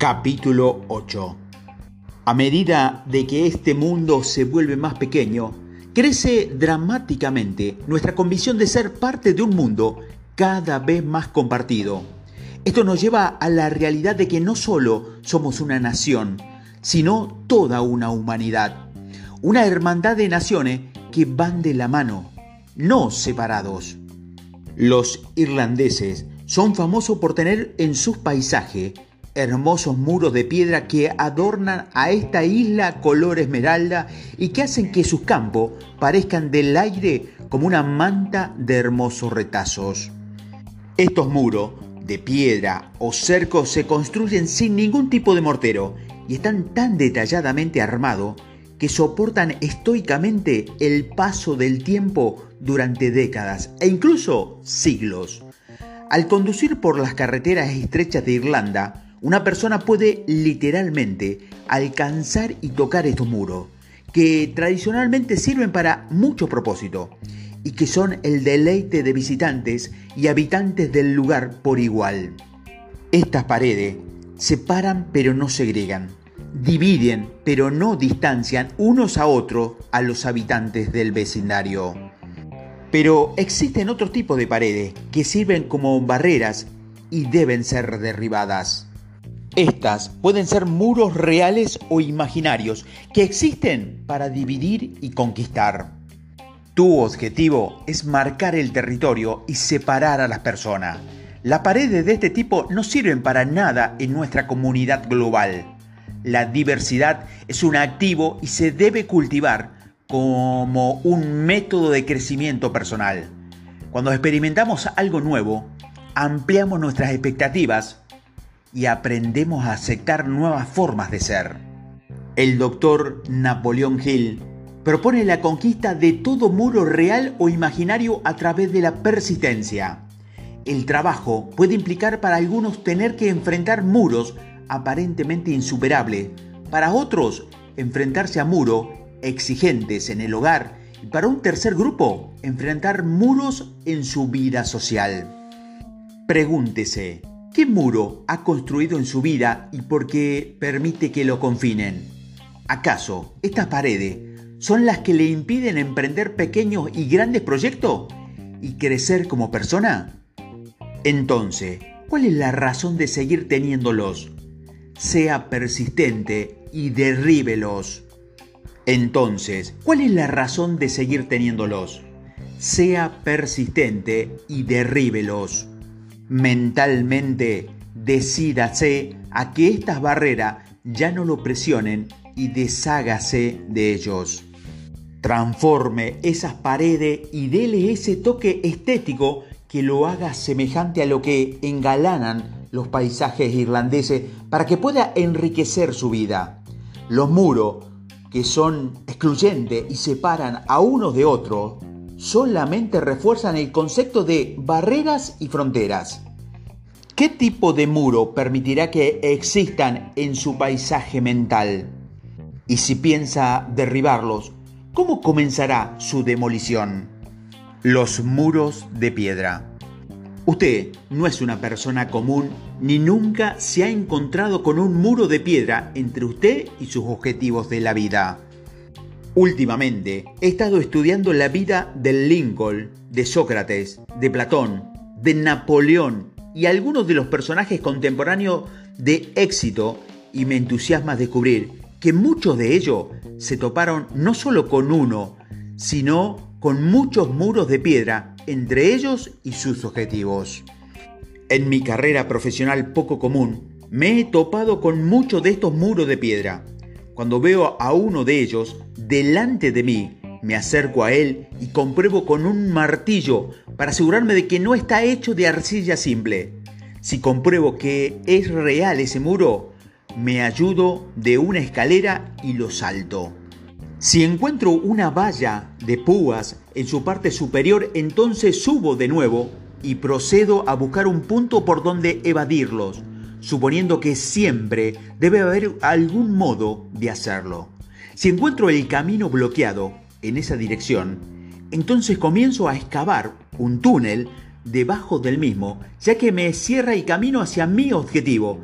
Capítulo 8 A medida de que este mundo se vuelve más pequeño, crece dramáticamente nuestra convicción de ser parte de un mundo cada vez más compartido. Esto nos lleva a la realidad de que no solo somos una nación, sino toda una humanidad. Una hermandad de naciones que van de la mano, no separados. Los irlandeses son famosos por tener en sus paisajes hermosos muros de piedra que adornan a esta isla color esmeralda y que hacen que sus campos parezcan del aire como una manta de hermosos retazos. Estos muros de piedra o cercos se construyen sin ningún tipo de mortero y están tan detalladamente armados que soportan estoicamente el paso del tiempo durante décadas e incluso siglos. Al conducir por las carreteras estrechas de Irlanda, una persona puede literalmente alcanzar y tocar estos muros, que tradicionalmente sirven para mucho propósito y que son el deleite de visitantes y habitantes del lugar por igual. Estas paredes separan pero no segregan, dividen pero no distancian unos a otros a los habitantes del vecindario. Pero existen otros tipos de paredes que sirven como barreras y deben ser derribadas. Estas pueden ser muros reales o imaginarios que existen para dividir y conquistar. Tu objetivo es marcar el territorio y separar a las personas. Las paredes de este tipo no sirven para nada en nuestra comunidad global. La diversidad es un activo y se debe cultivar como un método de crecimiento personal. Cuando experimentamos algo nuevo, ampliamos nuestras expectativas y aprendemos a aceptar nuevas formas de ser. El doctor Napoleón Hill propone la conquista de todo muro real o imaginario a través de la persistencia. El trabajo puede implicar para algunos tener que enfrentar muros aparentemente insuperables, para otros enfrentarse a muros exigentes en el hogar y para un tercer grupo enfrentar muros en su vida social. Pregúntese, ¿Qué muro ha construido en su vida y por qué permite que lo confinen? ¿Acaso estas paredes son las que le impiden emprender pequeños y grandes proyectos y crecer como persona? Entonces, ¿cuál es la razón de seguir teniéndolos? Sea persistente y derríbelos. Entonces, ¿cuál es la razón de seguir teniéndolos? Sea persistente y derríbelos mentalmente decídase a que estas barreras ya no lo presionen y deshágase de ellos. Transforme esas paredes y dele ese toque estético que lo haga semejante a lo que engalanan los paisajes irlandeses para que pueda enriquecer su vida. Los muros, que son excluyentes y separan a unos de otros, solamente refuerzan el concepto de barreras y fronteras. ¿Qué tipo de muro permitirá que existan en su paisaje mental? Y si piensa derribarlos, ¿cómo comenzará su demolición? Los muros de piedra. Usted no es una persona común ni nunca se ha encontrado con un muro de piedra entre usted y sus objetivos de la vida. Últimamente he estado estudiando la vida de Lincoln, de Sócrates, de Platón, de Napoleón y algunos de los personajes contemporáneos de éxito y me entusiasma descubrir que muchos de ellos se toparon no solo con uno, sino con muchos muros de piedra entre ellos y sus objetivos. En mi carrera profesional poco común, me he topado con muchos de estos muros de piedra cuando veo a uno de ellos delante de mí, me acerco a él y compruebo con un martillo para asegurarme de que no está hecho de arcilla simple. Si compruebo que es real ese muro, me ayudo de una escalera y lo salto. Si encuentro una valla de púas en su parte superior, entonces subo de nuevo y procedo a buscar un punto por donde evadirlos suponiendo que siempre debe haber algún modo de hacerlo. Si encuentro el camino bloqueado en esa dirección, entonces comienzo a excavar un túnel debajo del mismo, ya que me cierra el camino hacia mi objetivo.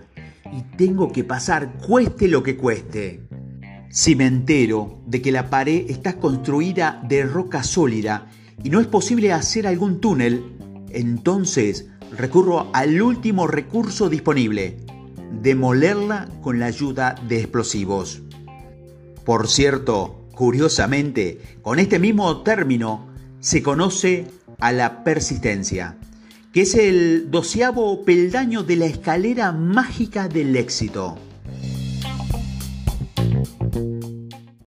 y tengo que pasar cueste lo que cueste. Si me entero de que la pared está construida de roca sólida y no es posible hacer algún túnel, entonces recurro al último recurso disponible, demolerla con la ayuda de explosivos. Por cierto, curiosamente, con este mismo término se conoce a la persistencia, que es el doceavo peldaño de la escalera mágica del éxito.